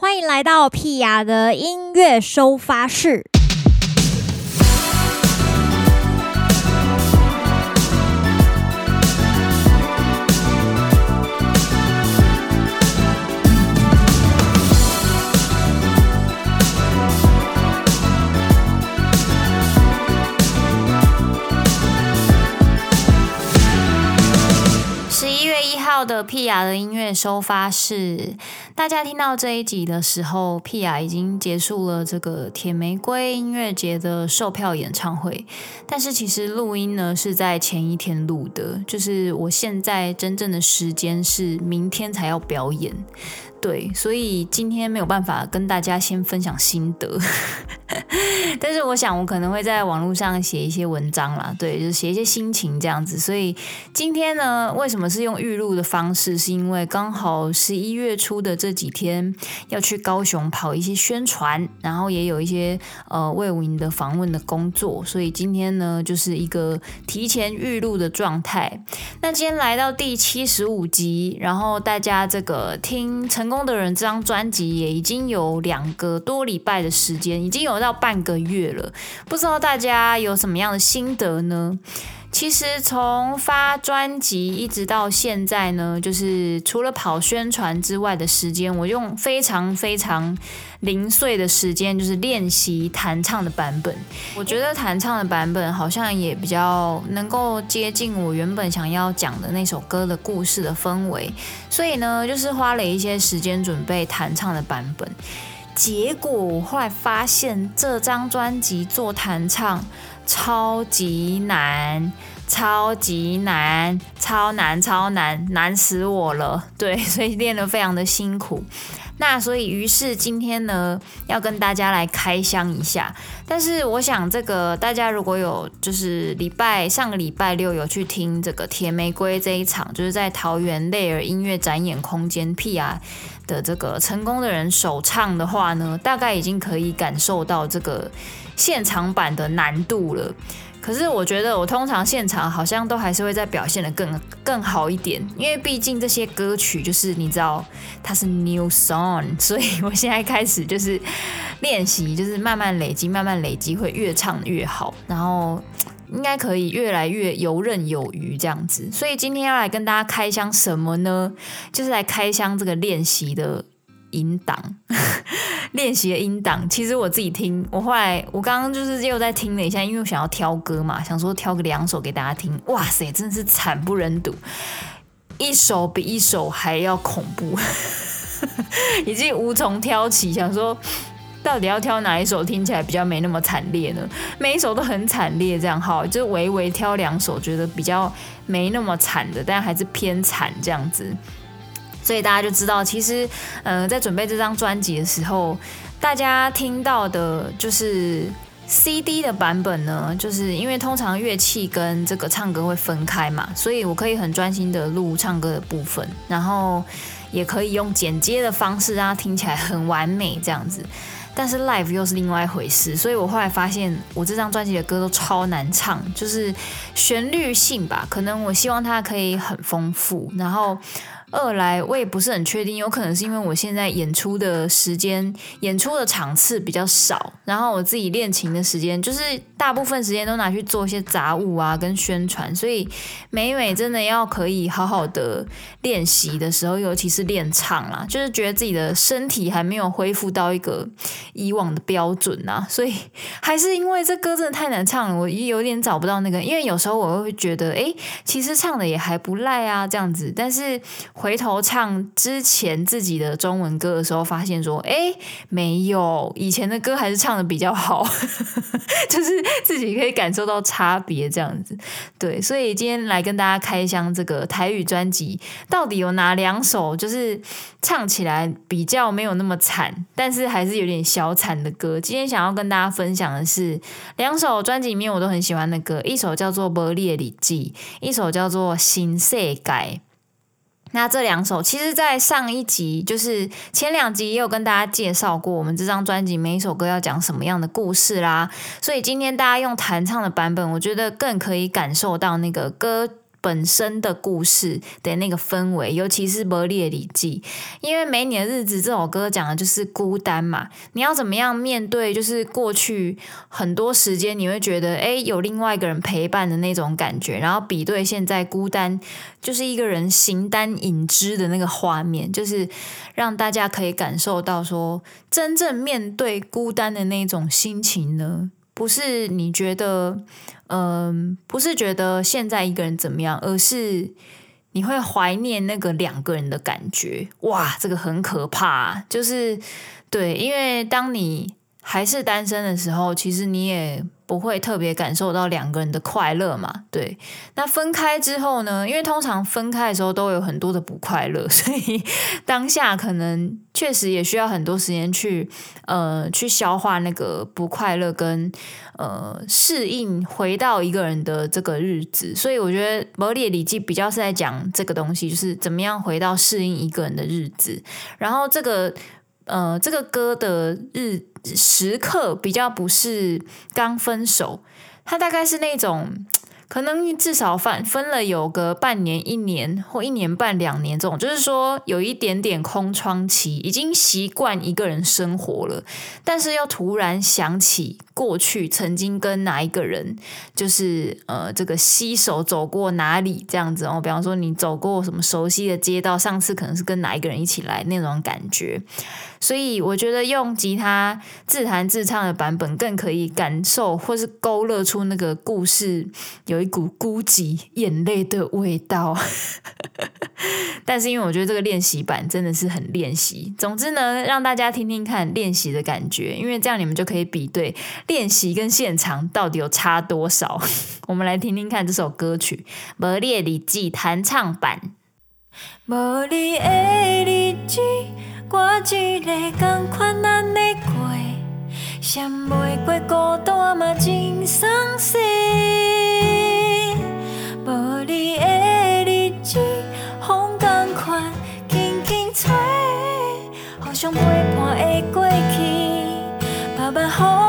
欢迎来到屁雅的音乐收发室。的屁雅的音乐收发室，大家听到这一集的时候，屁雅已经结束了这个铁玫瑰音乐节的售票演唱会。但是其实录音呢是在前一天录的，就是我现在真正的时间是明天才要表演。对，所以今天没有办法跟大家先分享心得，但是我想我可能会在网络上写一些文章啦，对，就是写一些心情这样子。所以今天呢，为什么是用预录的方式？是因为刚好十一月初的这几天要去高雄跑一些宣传，然后也有一些呃魏武营的访问的工作，所以今天呢就是一个提前预录的状态。那今天来到第七十五集，然后大家这个听成。功的人这张专辑也已经有两个多礼拜的时间，已经有到到半个月了。不知道大家有什么样的心得呢？其实从发专辑一直到现在呢，就是除了跑宣传之外的时间，我用非常非常零碎的时间，就是练习弹唱的版本。我觉得弹唱的版本好像也比较能够接近我原本想要讲的那首歌的故事的氛围，所以呢，就是花了一些时间准备弹唱的版本。结果后来发现，这张专辑做弹唱超级难，超级难，超难，超难，难死我了。对，所以练得非常的辛苦。那所以，于是今天呢，要跟大家来开箱一下。但是我想，这个大家如果有就是礼拜上个礼拜六有去听这个铁玫瑰这一场，就是在桃园泪儿音乐展演空间 P.R. 的这个成功的人首唱的话呢，大概已经可以感受到这个现场版的难度了。可是我觉得我通常现场好像都还是会再表现得更更好一点，因为毕竟这些歌曲就是你知道它是 new song，所以我现在开始就是练习，就是慢慢累积，慢慢累积会越唱越好，然后。应该可以越来越游刃有余这样子，所以今天要来跟大家开箱什么呢？就是来开箱这个练习的音档，练习的音档。其实我自己听，我后来我刚刚就是又在听了一下，因为我想要挑歌嘛，想说挑个两首给大家听。哇塞，真的是惨不忍睹，一首比一首还要恐怖，已经无从挑起，想说。到底要挑哪一首听起来比较没那么惨烈呢？每一首都很惨烈，这样好，就微微挑两首觉得比较没那么惨的，但还是偏惨这样子。所以大家就知道，其实，呃，在准备这张专辑的时候，大家听到的就是 CD 的版本呢，就是因为通常乐器跟这个唱歌会分开嘛，所以我可以很专心的录唱歌的部分，然后也可以用剪接的方式让它听起来很完美这样子。但是 live 又是另外一回事，所以我后来发现，我这张专辑的歌都超难唱，就是旋律性吧，可能我希望它可以很丰富，然后。二来，我也不是很确定，有可能是因为我现在演出的时间、演出的场次比较少，然后我自己练琴的时间就是大部分时间都拿去做一些杂物啊，跟宣传，所以每每真的要可以好好的练习的时候，尤其是练唱啦，就是觉得自己的身体还没有恢复到一个以往的标准啊，所以 还是因为这歌真的太难唱了，我有点找不到那个，因为有时候我会觉得，哎，其实唱的也还不赖啊，这样子，但是。回头唱之前自己的中文歌的时候，发现说，哎，没有以前的歌还是唱得比较好，就是自己可以感受到差别这样子。对，所以今天来跟大家开箱这个台语专辑，到底有哪两首就是唱起来比较没有那么惨，但是还是有点小惨的歌。今天想要跟大家分享的是两首专辑里面我都很喜欢的歌，一首叫做《无你的记》，一首叫做《新世界》。那这两首，其实，在上一集，就是前两集也有跟大家介绍过，我们这张专辑每一首歌要讲什么样的故事啦。所以今天大家用弹唱的版本，我觉得更可以感受到那个歌本身的故事的那个氛围，尤其是《无你的日子》，因为《没你的日子》这首歌讲的就是孤单嘛，你要怎么样面对？就是过去很多时间，你会觉得哎，有另外一个人陪伴的那种感觉，然后比对现在孤单，就是一个人形单影只的那个画面，就是让大家可以感受到说，真正面对孤单的那种心情呢，不是你觉得。嗯，不是觉得现在一个人怎么样，而是你会怀念那个两个人的感觉。哇，这个很可怕。就是对，因为当你还是单身的时候，其实你也。不会特别感受到两个人的快乐嘛？对，那分开之后呢？因为通常分开的时候都有很多的不快乐，所以当下可能确实也需要很多时间去呃去消化那个不快乐跟呃适应回到一个人的这个日子。所以我觉得《无你的日子》比较是在讲这个东西，就是怎么样回到适应一个人的日子。然后这个。呃，这个歌的日时刻比较不是刚分手，他大概是那种。可能至少分分了有个半年、一年或一年半、两年这种，就是说有一点点空窗期，已经习惯一个人生活了，但是又突然想起过去曾经跟哪一个人，就是呃这个携手走过哪里这样子哦，比方说你走过什么熟悉的街道，上次可能是跟哪一个人一起来那种感觉，所以我觉得用吉他自弹自唱的版本更可以感受或是勾勒出那个故事有。一股孤寂眼泪的味道，但是因为我觉得这个练习版真的是很练习。总之呢，让大家听听看练习的感觉，因为这样你们就可以比对练习跟现场到底有差多少。我们来听听看这首歌曲《无你的日子》弹唱版。我一个同款难的过，想袂过孤单嘛真伤心。无你的日子，风同款轻轻吹，互相陪伴的过去，慢慢予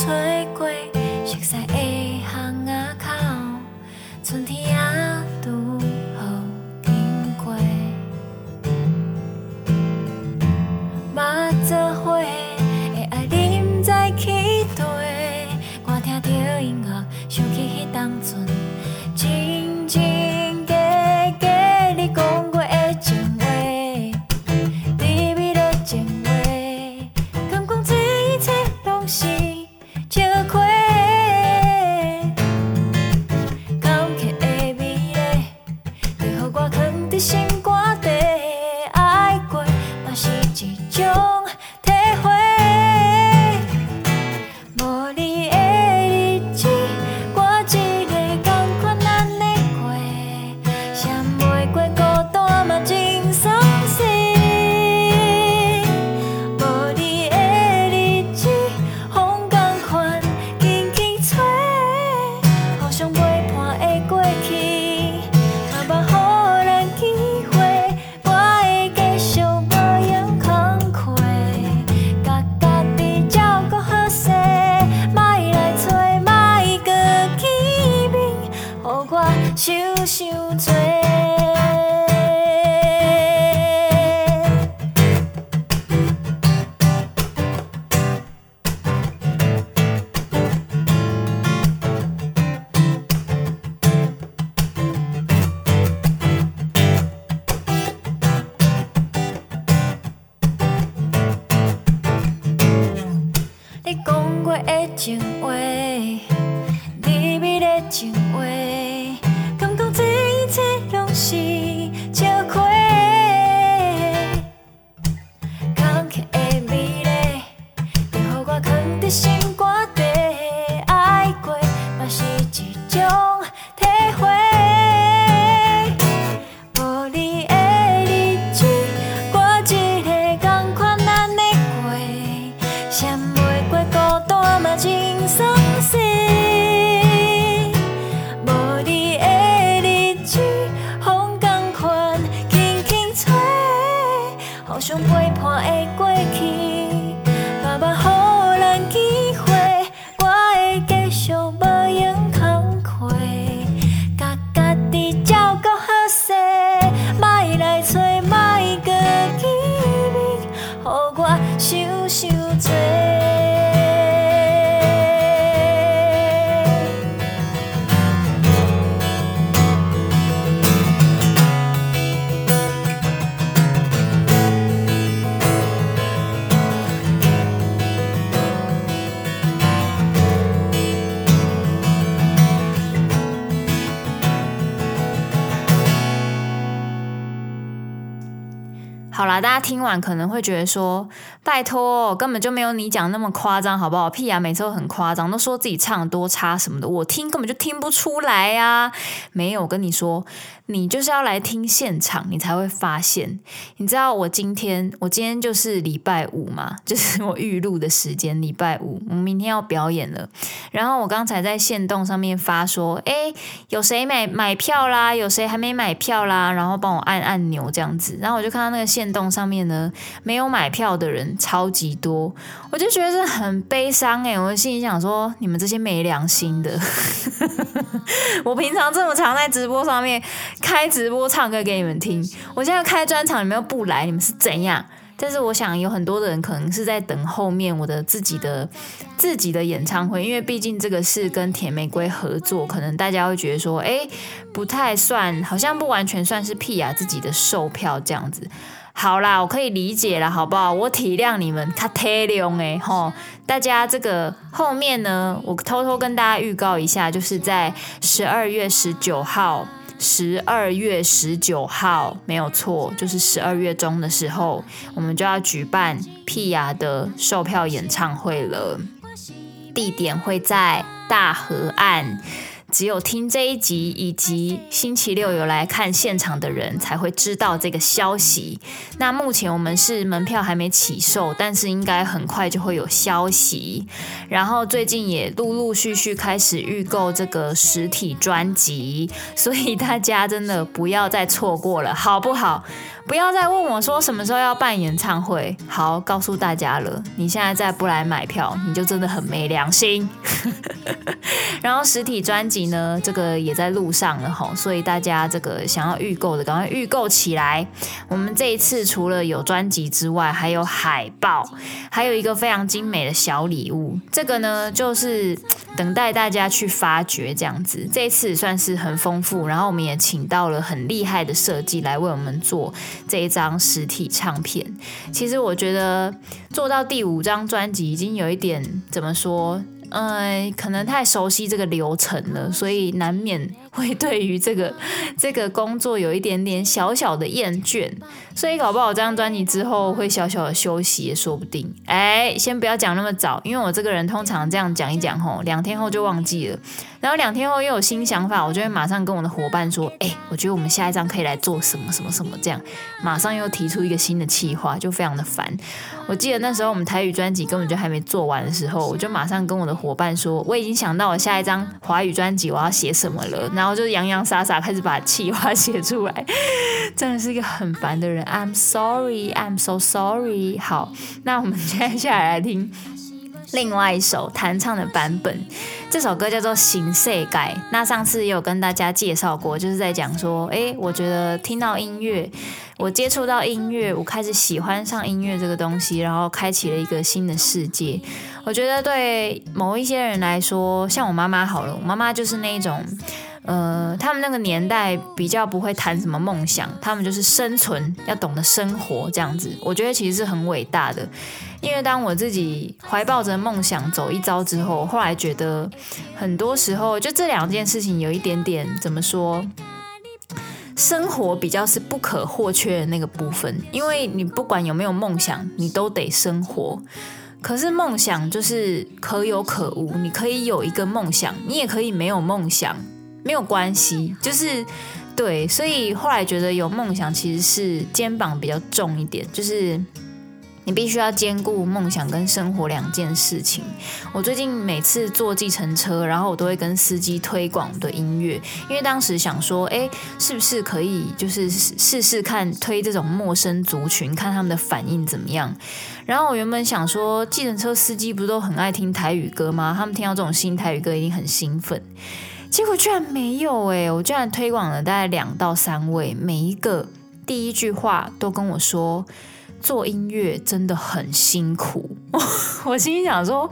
最好啦，大家听完可能会觉得说，拜托，根本就没有你讲那么夸张，好不好？屁呀，每次都很夸张，都说自己唱多差什么的，我听根本就听不出来呀。没有，跟你说。你就是要来听现场，你才会发现。你知道我今天，我今天就是礼拜五嘛，就是我预录的时间，礼拜五，我明天要表演了。然后我刚才在线动上面发说，诶，有谁买买票啦？有谁还没买票啦？然后帮我按按钮这样子。然后我就看到那个线动上面呢，没有买票的人超级多，我就觉得是很悲伤诶，我心里想说，你们这些没良心的，我平常这么常在直播上面。开直播唱歌给你们听，我现在开专场，你们又不来，你们是怎样？但是我想有很多的人可能是在等后面我的自己的自己的演唱会，因为毕竟这个是跟甜玫瑰合作，可能大家会觉得说，哎，不太算，好像不完全算是屁雅自己的售票这样子。好啦，我可以理解了，好不好？我体谅你们，他体谅哎吼，大家这个后面呢，我偷偷跟大家预告一下，就是在十二月十九号。十二月十九号没有错，就是十二月中的时候，我们就要举办屁雅的售票演唱会了，地点会在大河岸。只有听这一集以及星期六有来看现场的人才会知道这个消息。那目前我们是门票还没起售，但是应该很快就会有消息。然后最近也陆陆续续开始预购这个实体专辑，所以大家真的不要再错过了，好不好？不要再问我说什么时候要办演唱会。好，告诉大家了，你现在再不来买票，你就真的很没良心。然后实体专辑呢，这个也在路上了哈，所以大家这个想要预购的，赶快预购起来。我们这一次除了有专辑之外，还有海报，还有一个非常精美的小礼物。这个呢，就是等待大家去发掘这样子。这一次算是很丰富，然后我们也请到了很厉害的设计来为我们做这一张实体唱片。其实我觉得做到第五张专辑已经有一点怎么说？嗯，可能太熟悉这个流程了，所以难免会对于这个这个工作有一点点小小的厌倦，所以搞不好这张专辑之后会小小的休息也说不定。哎，先不要讲那么早，因为我这个人通常这样讲一讲吼，两天后就忘记了。然后两天后又有新想法，我就会马上跟我的伙伴说：“哎，我觉得我们下一张可以来做什么什么什么，这样马上又提出一个新的计划，就非常的烦。”我记得那时候我们台语专辑根本就还没做完的时候，我就马上跟我的伙伴说：“我已经想到我下一张华语专辑我要写什么了。”然后就洋洋洒洒开始把气话写出来，真的是一个很烦的人。I'm sorry, I'm so sorry。好，那我们接下来来听。另外一首弹唱的版本，这首歌叫做《新世界》。那上次也有跟大家介绍过，就是在讲说，诶，我觉得听到音乐，我接触到音乐，我开始喜欢上音乐这个东西，然后开启了一个新的世界。我觉得对某一些人来说，像我妈妈好了，我妈妈就是那种。呃，他们那个年代比较不会谈什么梦想，他们就是生存，要懂得生活这样子。我觉得其实是很伟大的，因为当我自己怀抱着梦想走一遭之后，后来觉得很多时候就这两件事情有一点点怎么说，生活比较是不可或缺的那个部分，因为你不管有没有梦想，你都得生活。可是梦想就是可有可无，你可以有一个梦想，你也可以没有梦想，没有关系，就是对。所以后来觉得有梦想其实是肩膀比较重一点，就是。你必须要兼顾梦想跟生活两件事情。我最近每次坐计程车，然后我都会跟司机推广的音乐，因为当时想说，哎，是不是可以就是试试看推这种陌生族群，看他们的反应怎么样？然后我原本想说，计程车司机不是都很爱听台语歌吗？他们听到这种新台语歌一定很兴奋。结果居然没有哎！我居然推广了大概两到三位，每一个第一句话都跟我说。做音乐真的很辛苦，我心里想说，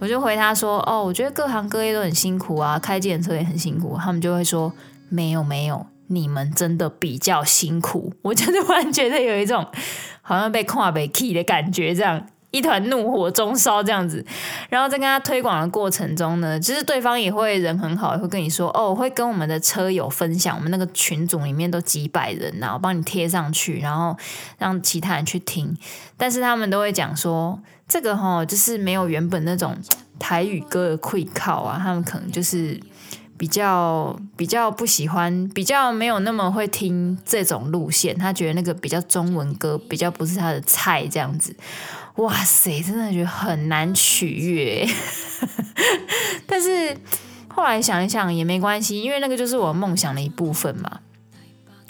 我就回他说：“哦，我觉得各行各业都很辛苦啊，开计程车也很辛苦。”他们就会说：“没有没有，你们真的比较辛苦。”我就突然觉得有一种好像被跨北 key 的感觉，这样。一团怒火中烧这样子，然后在跟他推广的过程中呢，其实对方也会人很好，也会跟你说哦，会跟我们的车友分享，我们那个群组里面都几百人呐，我帮你贴上去，然后让其他人去听。但是他们都会讲说，这个齁就是没有原本那种台语歌的气口啊，他们可能就是比较比较不喜欢，比较没有那么会听这种路线，他觉得那个比较中文歌比较不是他的菜这样子。哇塞，真的觉得很难取悦，但是后来想一想也没关系，因为那个就是我梦想的一部分嘛。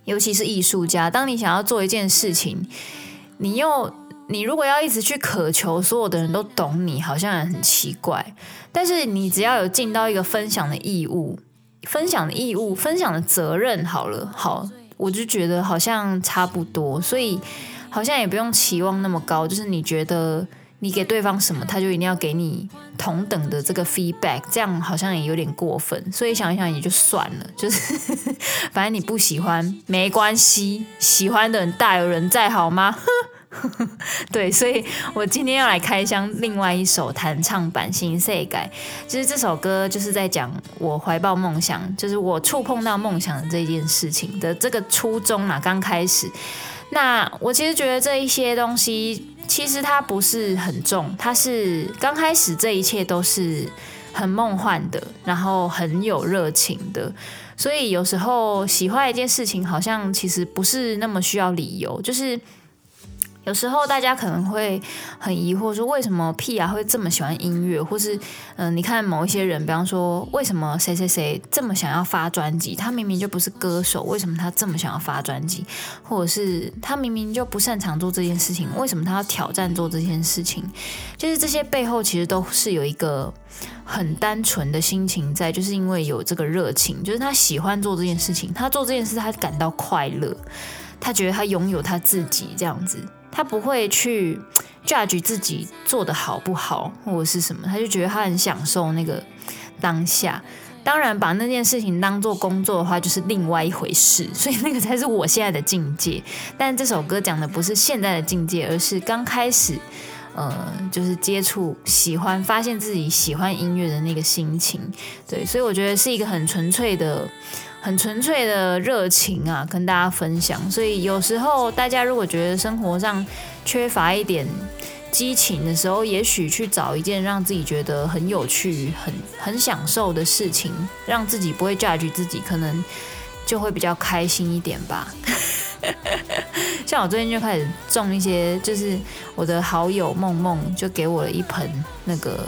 尤其是艺术家，当你想要做一件事情，你又你如果要一直去渴求所有的人都懂你，好像很奇怪。但是你只要有尽到一个分享的义务，分享的义务，分享的责任，好了，好，我就觉得好像差不多，所以。好像也不用期望那么高，就是你觉得你给对方什么，他就一定要给你同等的这个 feedback，这样好像也有点过分，所以想一想也就算了，就是反正你不喜欢没关系，喜欢的人大有人在，好吗？对，所以我今天要来开箱另外一首弹唱版《新世界》，其实这首歌就是在讲我怀抱梦想，就是我触碰到梦想的这件事情的这个初衷啊，刚开始。那我其实觉得这一些东西，其实它不是很重，它是刚开始这一切都是很梦幻的，然后很有热情的，所以有时候喜欢一件事情，好像其实不是那么需要理由，就是。有时候大家可能会很疑惑，说为什么 Pia 会这么喜欢音乐，或是嗯、你看某一些人，比方说为什么谁谁谁这么想要发专辑，他明明就不是歌手，为什么他这么想要发专辑？或者是他明明就不擅长做这件事情，为什么他要挑战做这件事情？就是这些背后其实都是有一个很单纯的心情在，就是因为有这个热情，就是他喜欢做这件事情，他做这件事他感到快乐，他觉得他拥有他自己这样子。他不会去 judge 自己做得好不好，或者是什么，他就觉得他很享受那个当下。当然，把那件事情当做工作的话，就是另外一回事。所以那个才是我现在的境界。但这首歌讲的不是现在的境界，而是刚开始，呃，就是接触、喜欢、发现自己喜欢音乐的那个心情。对，所以我觉得是一个很纯粹的。很纯粹的热情啊，跟大家分享。所以有时候大家如果觉得生活上缺乏一点激情的时候，也许去找一件让自己觉得很有趣、很很享受的事情，让自己不会 judge 自己，可能就会比较开心一点吧。像我最近就开始种一些，就是我的好友梦梦就给我了一盆那个。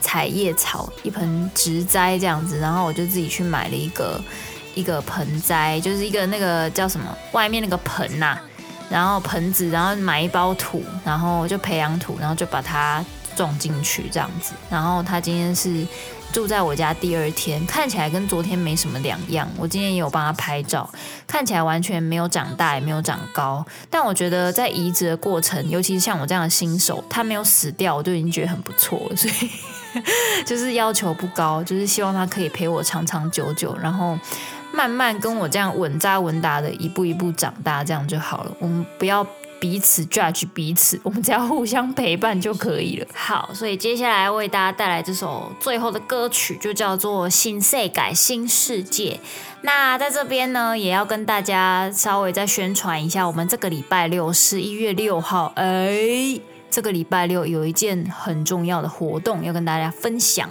彩叶草一盆植栽这样子，然后我就自己去买了一个一个盆栽，就是一个那个叫什么外面那个盆呐、然后盆子，然后买一包土，然后就培养土，然后就把它种进去这样子。然后他今天是住在我家第二天，看起来跟昨天没什么两样。我今天也有帮他拍照，看起来完全没有长大，也没有长高。但我觉得在移植的过程，尤其是像我这样的新手，他没有死掉，我就已经觉得很不错了，所以。就是要求不高，就是希望他可以陪我长长久久，然后慢慢跟我这样稳扎稳打的一步一步长大，这样就好了。我们不要彼此 judge 彼此，我们只要互相陪伴就可以了。好，所以接下来为大家带来这首最后的歌曲，就叫做《新世界新世界》。那在这边呢，也要跟大家稍微再宣传一下，我们这个礼拜六十一月六号，哎。这个礼拜六有一件很重要的活动要跟大家分享，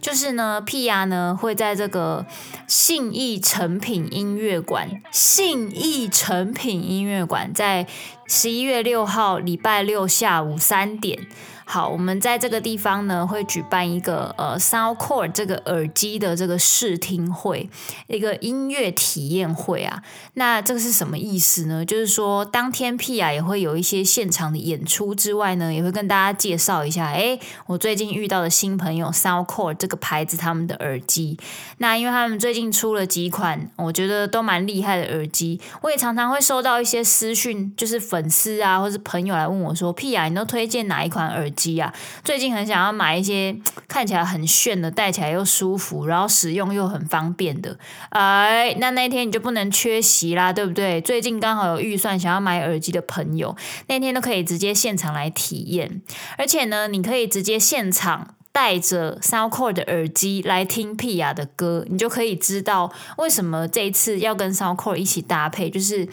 就是呢，屁牙呢会在这个信义成品音乐馆，信义成品音乐馆在十一月六号礼拜六下午三点。好，我们在这个地方呢，会举办一个呃，Soundcore 这个耳机的这个试听会，一个音乐体验会啊。那这个是什么意思呢？就是说，当天 p 雅也会有一些现场的演出之外呢，也会跟大家介绍一下，哎，我最近遇到的新朋友 Soundcore 这个牌子他们的耳机。那因为他们最近出了几款，我觉得都蛮厉害的耳机，我也常常会收到一些私讯，就是粉丝啊，或是朋友来问我说，p 雅，你都推荐哪一款耳机？机啊，最近很想要买一些看起来很炫的，戴起来又舒服，然后使用又很方便的。哎，那那天你就不能缺席啦，对不对？最近刚好有预算想要买耳机的朋友，那天都可以直接现场来体验。而且呢，你可以直接现场带着 Soundcore 的耳机来听 Pia 的歌，你就可以知道为什么这一次要跟 Soundcore 一起搭配，就是。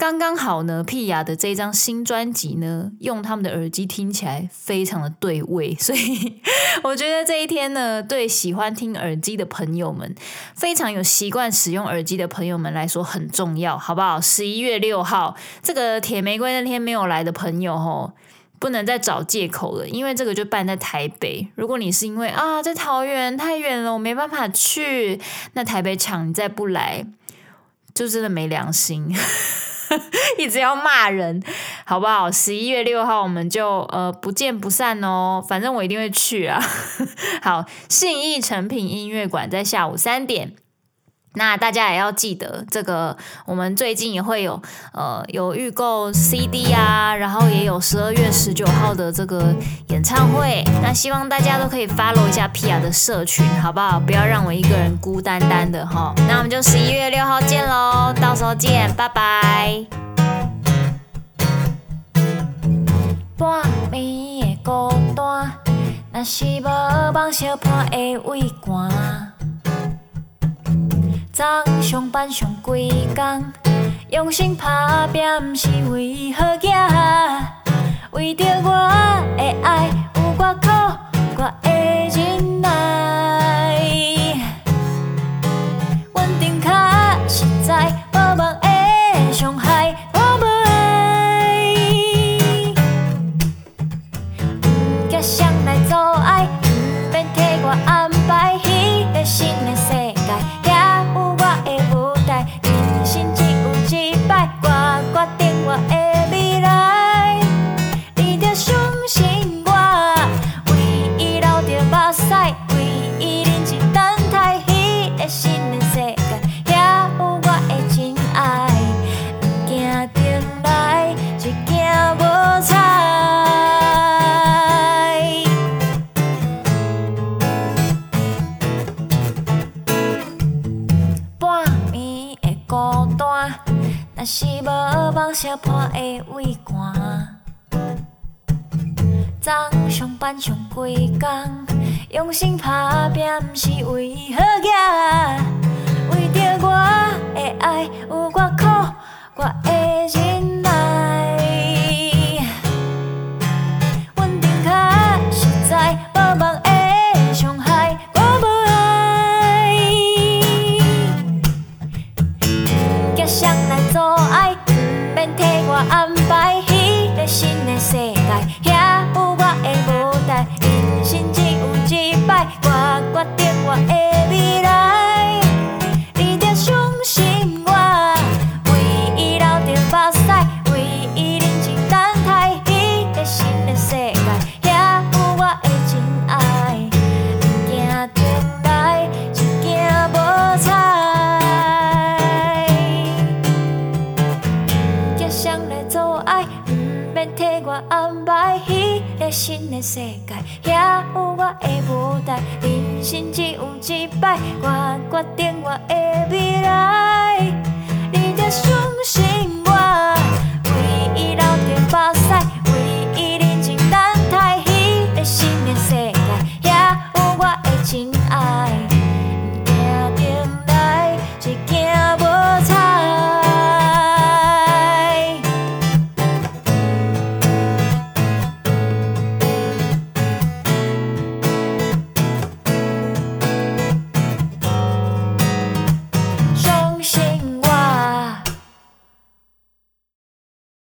刚刚好呢，屁雅的这张新专辑呢，用他们的耳机听起来非常的对味，所以我觉得这一天呢，对喜欢听耳机的朋友们，非常有习惯使用耳机的朋友们来说很重要，好不好？十一月六号这个铁玫瑰那天没有来的朋友吼，不能再找借口了，因为这个就办在台北。如果你是因为啊在桃园太远了，我没办法去，那台北场你再不来，就真的没良心。一直要骂人，好不好？十一月六号我们就呃不见不散哦，反正我一定会去啊。好，信义成品音乐馆在下午三点。那大家也要记得，这个我们最近也会有呃有预购 CD 啊，然后也有十二月十九号的这个演唱会。那希望大家都可以 follow 一下 Pia 的社群，好不好？不要让我一个人孤单单的哈。那我们就十一月六号见喽，到时候见，拜拜。半暝的孤单，若是无梦相伴的畏寒。早上班上几工，用心打拼，不是为好子，为着我的爱，有我苦，我会忍耐。稳定较实在，用心打拼，不替我安排迄个新的世界遐有我的舞台人生只有一摆我决定我的未来你的手